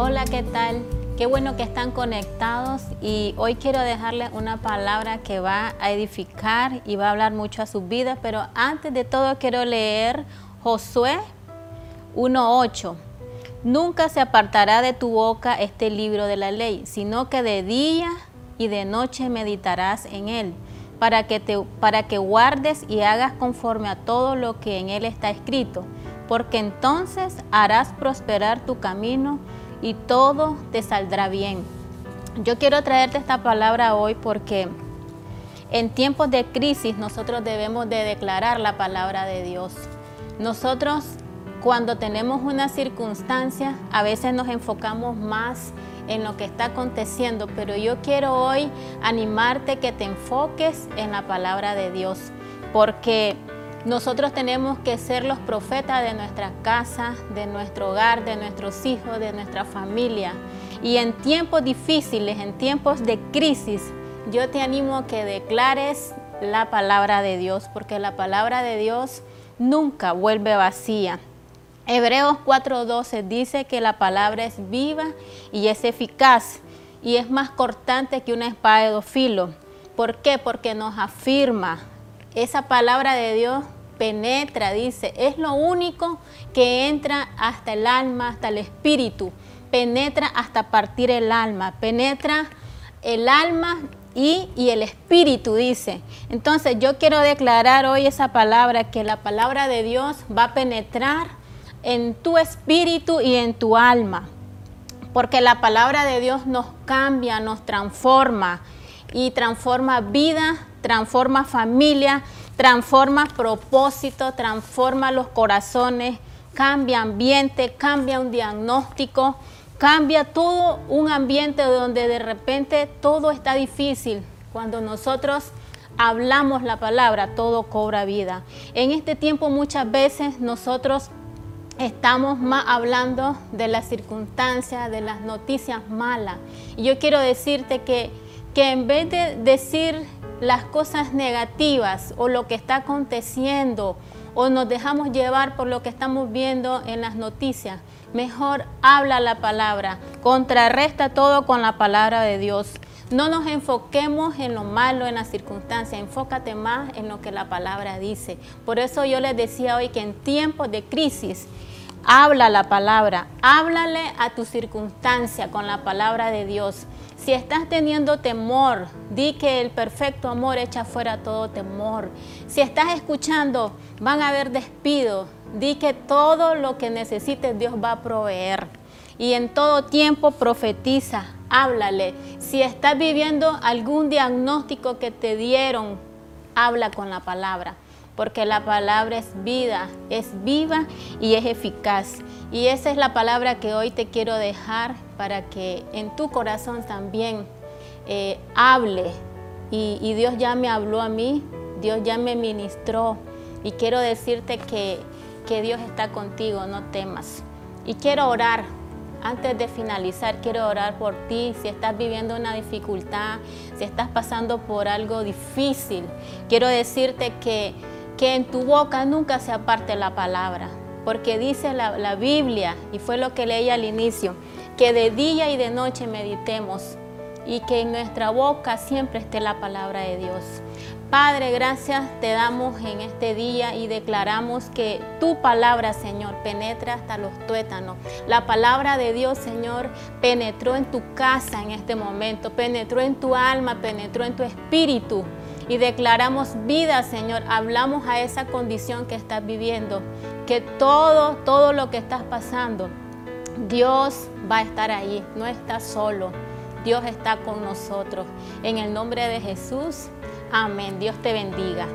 Hola, ¿qué tal? Qué bueno que están conectados y hoy quiero dejarles una palabra que va a edificar y va a hablar mucho a sus vidas, pero antes de todo quiero leer Josué 1.8. Nunca se apartará de tu boca este libro de la ley, sino que de día y de noche meditarás en él, para que, te, para que guardes y hagas conforme a todo lo que en él está escrito, porque entonces harás prosperar tu camino y todo te saldrá bien. Yo quiero traerte esta palabra hoy porque en tiempos de crisis nosotros debemos de declarar la palabra de Dios. Nosotros cuando tenemos una circunstancia a veces nos enfocamos más en lo que está aconteciendo, pero yo quiero hoy animarte que te enfoques en la palabra de Dios, porque nosotros tenemos que ser los profetas de nuestra casa, de nuestro hogar, de nuestros hijos, de nuestra familia. Y en tiempos difíciles, en tiempos de crisis, yo te animo a que declares la palabra de Dios, porque la palabra de Dios nunca vuelve vacía. Hebreos 4:12 dice que la palabra es viva y es eficaz y es más cortante que una espada de dos filos. ¿Por qué? Porque nos afirma, esa palabra de Dios penetra, dice, es lo único que entra hasta el alma, hasta el espíritu, penetra hasta partir el alma, penetra el alma y, y, el espíritu, dice. Entonces yo quiero declarar hoy esa palabra, que la palabra de Dios va a penetrar en tu espíritu y en tu alma, porque la palabra de Dios nos cambia, nos transforma y transforma vida, transforma familia, transforma propósito, transforma los corazones, cambia ambiente, cambia un diagnóstico, cambia todo un ambiente donde de repente todo está difícil. Cuando nosotros hablamos la palabra, todo cobra vida. En este tiempo muchas veces nosotros estamos más hablando de las circunstancias, de las noticias malas. Y yo quiero decirte que, que en vez de decir las cosas negativas o lo que está aconteciendo o nos dejamos llevar por lo que estamos viendo en las noticias, mejor habla la palabra, contrarresta todo con la palabra de Dios. No nos enfoquemos en lo malo, en las circunstancias, enfócate más en lo que la palabra dice. Por eso yo les decía hoy que en tiempos de crisis, habla la palabra, háblale a tu circunstancia con la palabra de Dios. Si estás teniendo temor, di que el perfecto amor echa fuera todo temor. Si estás escuchando, van a haber despido, di que todo lo que necesites Dios va a proveer. Y en todo tiempo profetiza, háblale. Si estás viviendo algún diagnóstico que te dieron, habla con la palabra porque la palabra es vida, es viva y es eficaz. Y esa es la palabra que hoy te quiero dejar para que en tu corazón también eh, hable. Y, y Dios ya me habló a mí, Dios ya me ministró. Y quiero decirte que, que Dios está contigo, no temas. Y quiero orar antes de finalizar, quiero orar por ti. Si estás viviendo una dificultad, si estás pasando por algo difícil, quiero decirte que que en tu boca nunca se aparte la palabra, porque dice la, Biblia, y fue lo que leí al inicio, que de día y de noche meditemos y que en nuestra boca siempre esté la palabra de Dios. Padre, gracias te damos en este día y declaramos que tu palabra, Señor, penetra hasta los tuétanos. La palabra de Dios, Señor, penetró en tu casa en este momento, penetró en tu alma, penetró en tu espíritu y declaramos vida, Señor. Hablamos a esa condición que estás viviendo, que todo, todo lo que estás pasando, Dios va a estar ahí, no estás solo. Dios está con nosotros. En el nombre de Jesús, amén. Dios te bendiga.